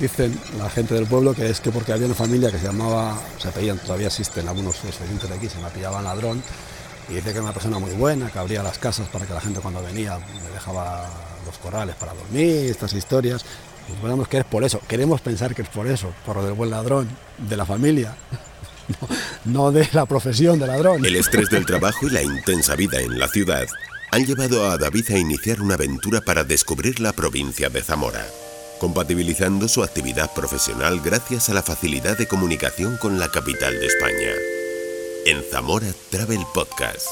Dicen la gente del pueblo que es que porque había una familia que se llamaba, se pedían, todavía existen algunos expedientes de aquí, se me pillaban ladrón, y dice que era una persona muy buena, que abría las casas para que la gente cuando venía le dejaba los corrales para dormir, estas historias. Pues podemos que es por eso, queremos pensar que es por eso, por lo del buen ladrón, de la familia, no, no de la profesión de ladrón. El estrés del trabajo y la intensa vida en la ciudad han llevado a David a iniciar una aventura para descubrir la provincia de Zamora, compatibilizando su actividad profesional gracias a la facilidad de comunicación con la capital de España. En Zamora Travel Podcast.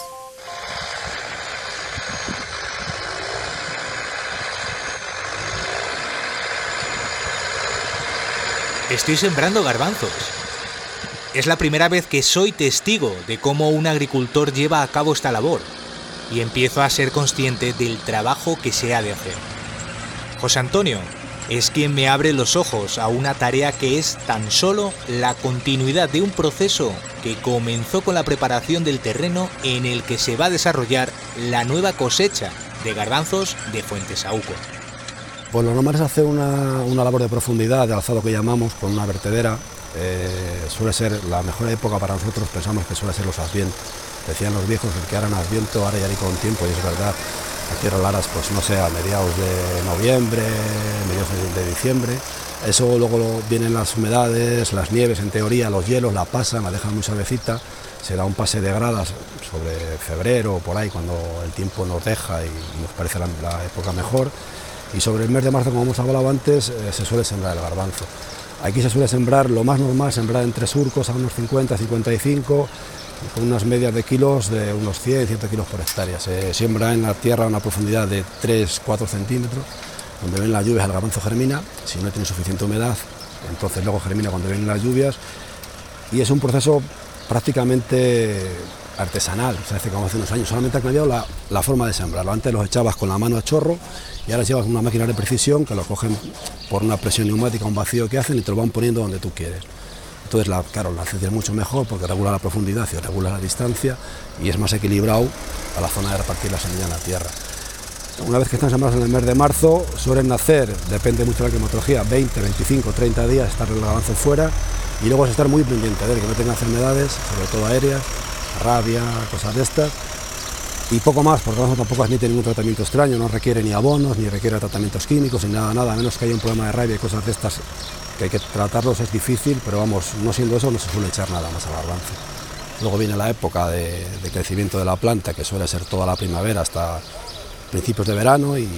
Estoy sembrando garbanzos. Es la primera vez que soy testigo de cómo un agricultor lleva a cabo esta labor y empiezo a ser consciente del trabajo que se ha de hacer. José Antonio es quien me abre los ojos a una tarea que es tan solo la continuidad de un proceso que comenzó con la preparación del terreno en el que se va a desarrollar la nueva cosecha de garbanzos de Fuentesauco. Pues lo normal es hacer una, labor de profundidad, de alzado que llamamos, con una vertedera. Eh, suele ser la mejor época para nosotros, pensamos que suele ser los advientos. Decían los viejos que harán adviento, ahora ya ni con tiempo, y es verdad. Tierras laras, pues no sé, a mediados de noviembre, mediados de, diciembre. Eso luego vienen las humedades, las nieves, en teoría, los hielos la pasan, la dejan muy suavecita. Se da un pase de gradas sobre febrero o por ahí, cuando el tiempo nos deja y nos parece la época mejor y sobre el mes de marzo, como hemos hablado antes, eh, se suele sembrar el garbanzo. Aquí se suele sembrar lo más normal, sembrar entre surcos a unos 50, 55, con unas medias de kilos de unos 100, 100 kilos por hectárea. Se siembra en la tierra a una profundidad de 3, 4 centímetros, donde ven las lluvias el garbanzo germina, si no tiene suficiente humedad, entonces luego germina cuando vienen las lluvias, y es un proceso prácticamente artesanal, se hace como hace unos años, solamente ha cambiado la, forma de sembrarlo. Antes los echabas con la mano a chorro y ahora llevas una máquina de precisión que lo cogen por una presión neumática, un vacío que hacen y te lo van poniendo donde tú quieres. Entonces, la, claro, la ciencia es mucho mejor porque regula la profundidad y regula la distancia y es más equilibrado a la zona de repartir la semilla en la tierra. Una vez que están sembrados en el mes de marzo, suelen nacer, depende mucho de la climatología, 20, 25, 30 días estar el avance fuera y luego es estar muy pendiente de que no tenga enfermedades, sobre todo aéreas, rabia, cosas de estas. Y poco más, porque tampoco admite ningún tratamiento extraño, no requiere ni abonos, ni requiere tratamientos químicos, ni nada, nada, a menos que haya un problema de rabia y cosas de estas que hay que tratarlos es difícil, pero vamos, no siendo eso no se suele echar nada más al garbanzo. Luego viene la época de, crecimiento de la planta, que suele ser toda la primavera hasta principios de verano, y,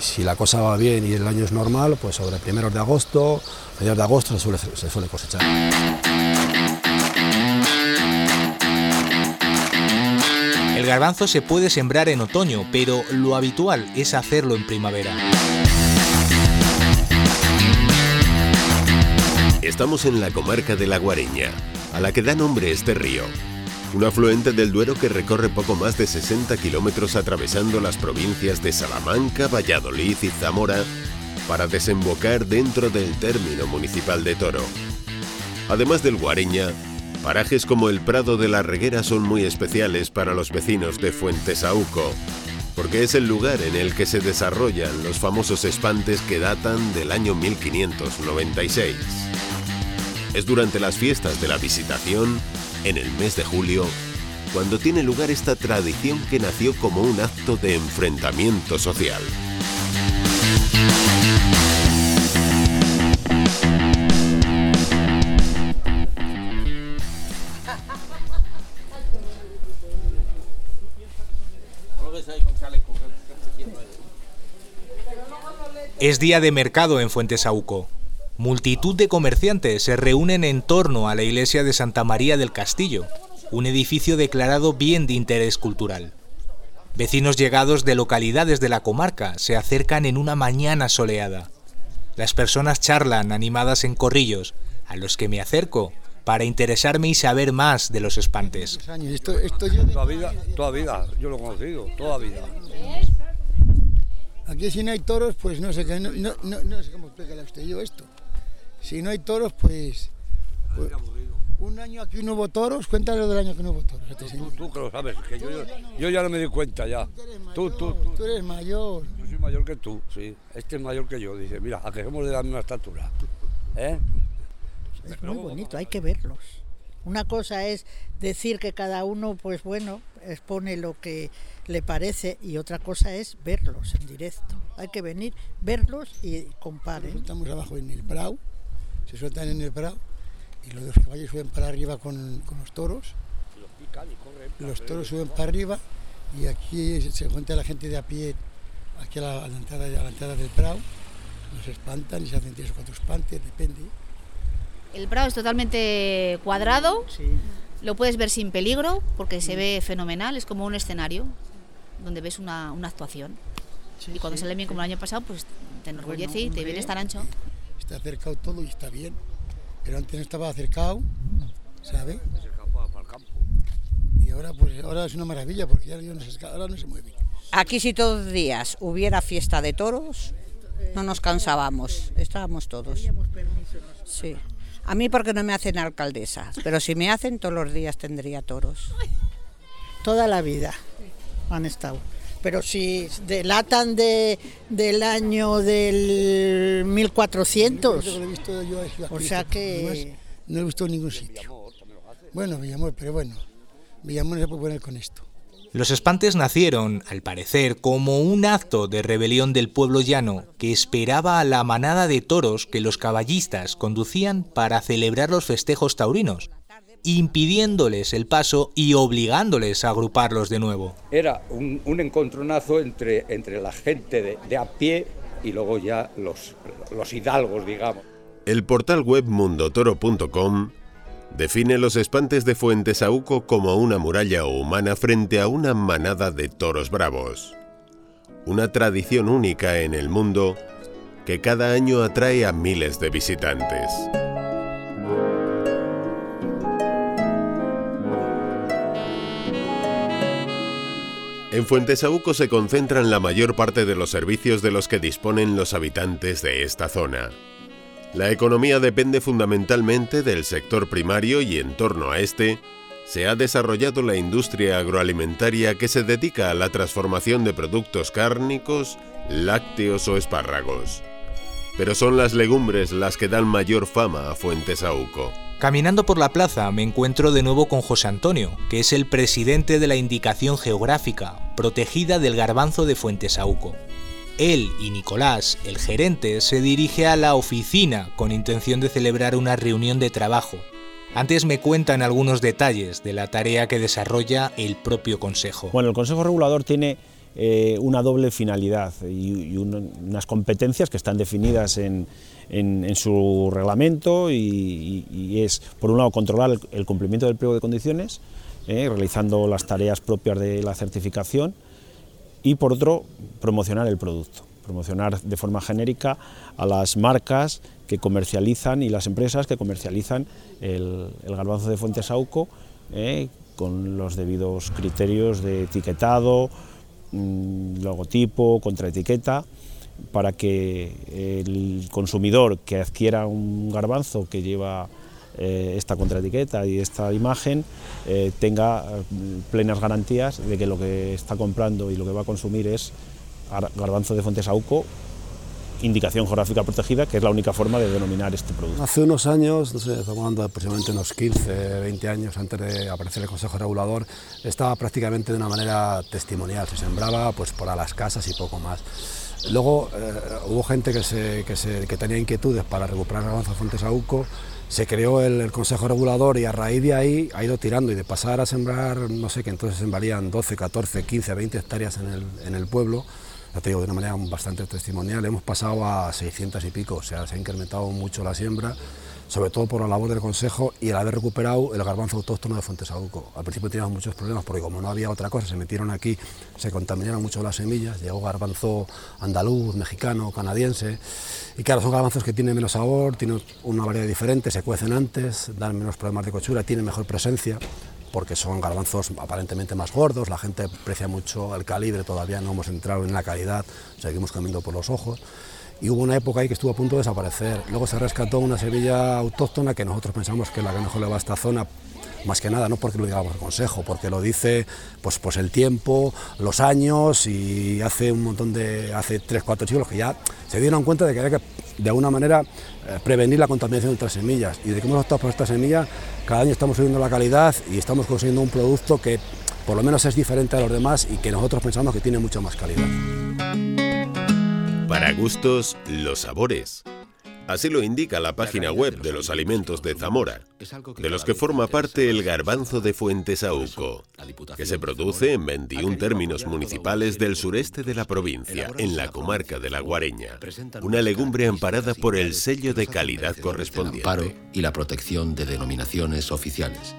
si la cosa va bien y el año es normal, pues sobre primeros de agosto, mediados de agosto se suele, se suele cosechar. El garbanzo se puede sembrar en otoño, pero lo habitual es hacerlo en primavera. Estamos en la comarca de La Guareña, a la que da nombre este río. Un afluente del Duero que recorre poco más de 60 kilómetros atravesando las provincias de Salamanca, Valladolid y Zamora para desembocar dentro del término municipal de Toro. Además del Guareña, Parajes como el Prado de la Reguera son muy especiales para los vecinos de Fuentesauco, porque es el lugar en el que se desarrollan los famosos espantes que datan del año 1596. Es durante las fiestas de la Visitación, en el mes de julio, cuando tiene lugar esta tradición que nació como un acto de enfrentamiento social. Es día de mercado en Fuentesauco. Multitud de comerciantes se reúnen en torno a la iglesia de Santa María del Castillo, un edificio declarado bien de interés cultural. Vecinos llegados de localidades de la comarca se acercan en una mañana soleada. Las personas charlan animadas en corrillos, a los que me acerco para interesarme y saber más de los espantes. Toda vida, toda vida, yo lo he conocido, toda vida. Aquí si no hay toros, pues no sé, qué, no, no, no, sé cómo explicarle a usted yo esto. Si no hay toros, pues... pues un año aquí no hubo toros, cuéntale del año que no hubo toros. Tú, tú, que lo sabes, que yo, yo, ya no me di cuenta ya. Tú, tú, tú, tú, eres mayor. Yo soy mayor que tú, sí. Este es mayor que yo, dice, mira, a que somos de la misma estatura. ¿eh? Es muy bonito, hay que verlos. Una cosa es decir que cada uno, pues bueno, expone lo que le parece y otra cosa es verlos en directo. Hay que venir, verlos y comparen. Estamos abajo en el Prado, se sueltan en el Prado y los dos caballos suben para arriba con, con los toros. Los toros suben para arriba y aquí se encuentra la gente de a pie, aquí a la, a la entrada, a la entrada del Prado. Nos espantan y se hacen tres o cuatro espantes, depende. El Prado es totalmente cuadrado, Sí. lo puedes ver sin peligro porque se ve fenomenal, es como un escenario donde ves una, una actuación. sí, Y cuando sí, sale bien sí. como el año pasado, pues te enorgullece Bueno, y te vienes tan ancho. Está acercado todo y está bien. Pero antes no estaba acercado, ¿sabe? Se escapa para el campo. Y ahora pues ahora es una maravilla porque ya no se, ahora no se mueve. Aquí si todos los días hubiera fiesta de toros, no nos cansábamos, estábamos todos. Sí. A mí porque no me hacen alcaldesa, pero si me hacen todos los días tendría toros. Toda la vida han estado. Pero si delatan de, del año del 1400, Lo que he visto yo es la o sea que... no lo he visto en ningún sitio. Bueno, Villamor, pero bueno, Villamor no se puede poner con esto. Los espantes nacieron, al parecer, como un acto de rebelión del pueblo llano que esperaba a la manada de toros que los caballistas conducían para celebrar los festejos taurinos, impidiéndoles el paso y obligándoles a agruparlos de nuevo. Era un, un encontronazo entre, entre la gente de, de a pie y luego ya los, los hidalgos, digamos. El portal web mundotoro.com define los espantes de Fuentesauco como una muralla humana frente a una manada de toros bravos. Una tradición única en el mundo que cada año atrae a miles de visitantes. En Fuentesauco se concentran la mayor parte de los servicios de los que disponen los habitantes de esta zona. La economía depende fundamentalmente del sector primario y en torno a este se ha desarrollado la industria agroalimentaria que se dedica a la transformación de productos cárnicos, lácteos o espárragos. Pero son las legumbres las que dan mayor fama a Fuentesauco. Caminando por la plaza me encuentro de nuevo con José Antonio, que es el presidente de la indicación geográfica protegida del garbanzo de Fuentesauco. Él y Nicolás, el gerente, se dirige a la oficina con intención de celebrar una reunión de trabajo. Antes me cuentan algunos detalles de la tarea que desarrolla el propio Consejo. Bueno, el Consejo Regulador tiene eh, una doble finalidad y, y un- unas competencias que están definidas en, en- su reglamento y, es, por un lado, controlar el, cumplimiento del pliego de condiciones, eh, realizando las tareas propias de la certificación y, por otro, promocionar el producto, promocionar de forma genérica a las marcas que comercializan y las empresas que comercializan el, el garbanzo de Fuentesauco eh, con los debidos criterios de etiquetado, mm, logotipo, contraetiqueta, para que el consumidor que adquiera un garbanzo que lleva eh, esta contraetiqueta y esta imagen eh, tenga eh, plenas garantías de que lo que está comprando y lo que va a consumir es gar- garbanzo de Fuentesauco, indicación geográfica protegida, que es la única forma de denominar este producto. Hace unos años, no sé, aproximadamente unos 15, 20 años antes de aparecer el Consejo Regulador, estaba prácticamente de una manera testimonial, se sembraba pues por a las casas y poco más. Luego eh, hubo gente que, se, que, tenía inquietudes para recuperar garbanzo Fuentes Auco, se creó el, el Consejo Regulador y a raíz de ahí ha ido tirando y de pasar a sembrar, no sé, que entonces sembrarían 12, 14, 15, 20 hectáreas en el, en el pueblo, ya te digo, de una manera bastante testimonial, hemos pasado a 600 y pico, o sea, se ha incrementado mucho la siembra, sobre todo por la labor del Consejo y el haber recuperado el garbanzo autóctono de Fuentesauco. Al principio teníamos muchos problemas porque como no había otra cosa, se metieron aquí, se contaminaron mucho las semillas, llegó garbanzo andaluz, mexicano, canadiense, y claro, son garbanzos que tienen menos sabor, tienen una variedad diferente, se cuecen antes, dan menos problemas de cochura, tienen mejor presencia porque son garbanzos aparentemente más gordos, la gente aprecia mucho el calibre, todavía no hemos entrado en la calidad, seguimos comiendo por los ojos. Y hubo una época ahí que estuvo a punto de desaparecer. Luego se rescató una semilla autóctona que nosotros pensamos que es la que mejor le va a esta zona, más que nada, no porque lo digamos el consejo, porque lo dice pues, pues el tiempo, los años y hace un montón de, hace 3, 4 siglos que ya se dieron cuenta de que había que de alguna manera eh, prevenir la contaminación de otras semillas. Y de que hemos optado por esta semilla, cada año estamos subiendo la calidad y estamos consiguiendo un producto que por lo menos es diferente a los demás y que nosotros pensamos que tiene mucha más calidad. Para gustos, los sabores. Así lo indica la página web de los alimentos de Zamora, de los que forma parte el garbanzo de Fuentesauco, que se produce en 21 términos municipales del sureste de la provincia, en la comarca de la Guareña, una legumbre amparada por el sello de calidad correspondiente. y la protección de denominaciones oficiales.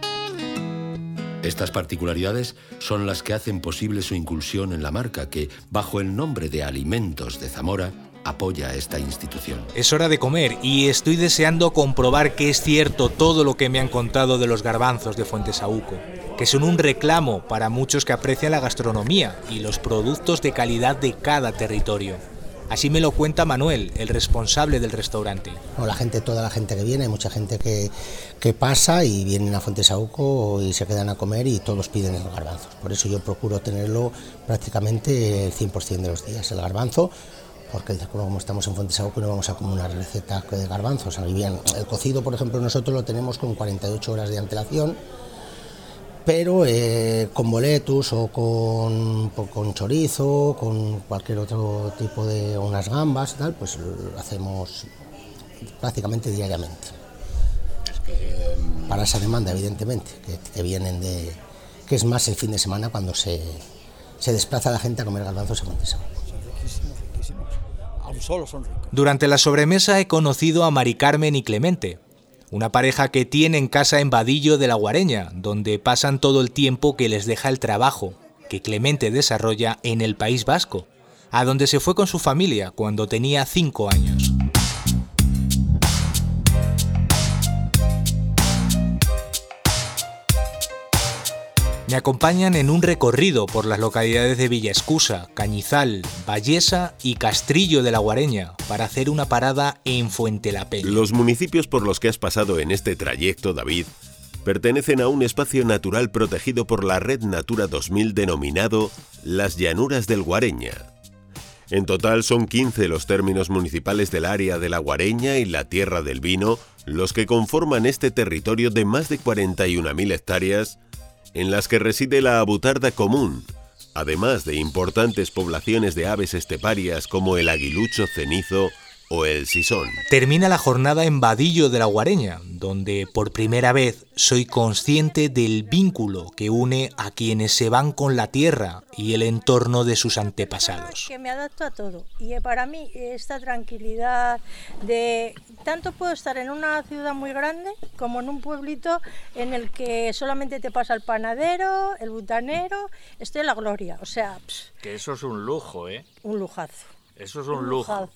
Estas particularidades son las que hacen posible su inclusión en la marca que, bajo el nombre de Alimentos de Zamora, apoya esta institución. Es hora de comer y estoy deseando comprobar que es cierto todo lo que me han contado de los garbanzos de Fuentesauco, que son un reclamo para muchos que aprecian la gastronomía y los productos de calidad de cada territorio. Así me lo cuenta Manuel, el responsable del restaurante. la gente, toda la gente que viene, mucha gente que, que pasa y vienen a Fuentesauco y se quedan a comer y todos piden el garbanzo. Por eso yo procuro tenerlo prácticamente el 100% de los días, el garbanzo porque como estamos en Fuentes que no vamos a comer una receta de garbanzos. El cocido, por ejemplo, nosotros lo tenemos con 48 horas de antelación, pero eh, con boletus o con, con, chorizo, con cualquier otro tipo de unas gambas, tal, pues lo hacemos prácticamente diariamente. Para esa demanda, evidentemente, que, vienen de. que es más el fin de semana cuando se, se desplaza la gente a comer garbanzos en Fuentes durante la sobremesa he conocido a Mari Carmen y Clemente, una pareja que tienen casa en Vadillo de la Guareña, donde pasan todo el tiempo que les deja el trabajo, que Clemente desarrolla en el País Vasco, a donde se fue con su familia cuando tenía cinco años. Me acompañan en un recorrido por las localidades de Villa Escusa, Cañizal, Vallesa y Castrillo de la Guareña para hacer una parada en Fuente la Peña. Los municipios por los que has pasado en este trayecto, David, pertenecen a un espacio natural protegido por la Red Natura 2000 denominado Las Llanuras del Guareña. En total son 15 los términos municipales del área de la Guareña y la Tierra del Vino los que conforman este territorio de más de 41.000 hectáreas en las que reside la abutarda común, además de importantes poblaciones de aves esteparias como el aguilucho cenizo o el sisón. Termina la jornada en Vadillo de la Guareña, donde por primera vez soy consciente del vínculo que une a quienes se van con la tierra y el entorno de sus antepasados. Que me adapto a todo y para mí esta tranquilidad de tanto puedo estar en una ciudad muy grande como en un pueblito en el que solamente te pasa el panadero, el butanero, estoy en la gloria, o sea, que eso es un lujo, ¿eh? Un lujazo. Eso es un, lujo.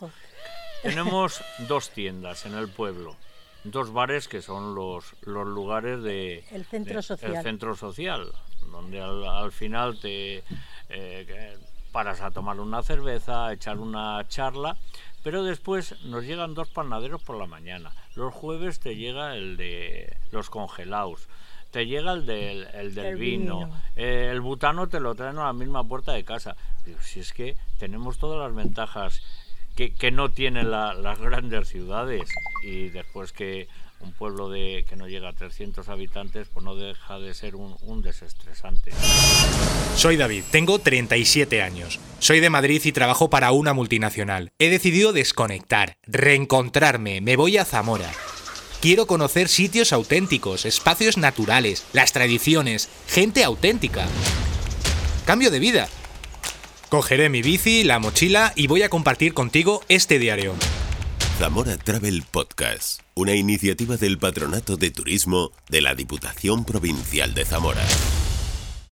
Tenemos dos tiendas en el pueblo, dos bares que son los, los lugares de... El centro social. El centro social, donde al, final te eh, paras a tomar una cerveza, a echar una charla, pero después nos llegan dos panaderos por la mañana. Los jueves te llega el de los congelados te llega el del, el del vino, eh, el butano te lo traen a la misma puerta de casa. si es que tenemos todas las ventajas que, no tienen las grandes ciudades y después que un pueblo de, que no llega a 300 habitantes pues no deja de ser un, un desestresante. Soy David, tengo 37 años. Soy de Madrid y trabajo para una multinacional. He decidido desconectar, reencontrarme, me voy a Zamora. Quiero conocer sitios auténticos, espacios naturales, las tradiciones, gente auténtica. Cambio de vida. Cogeré mi bici, la mochila y voy a compartir contigo este diario. Zamora Travel Podcast, una iniciativa del Patronato de Turismo de la Diputación Provincial de Zamora.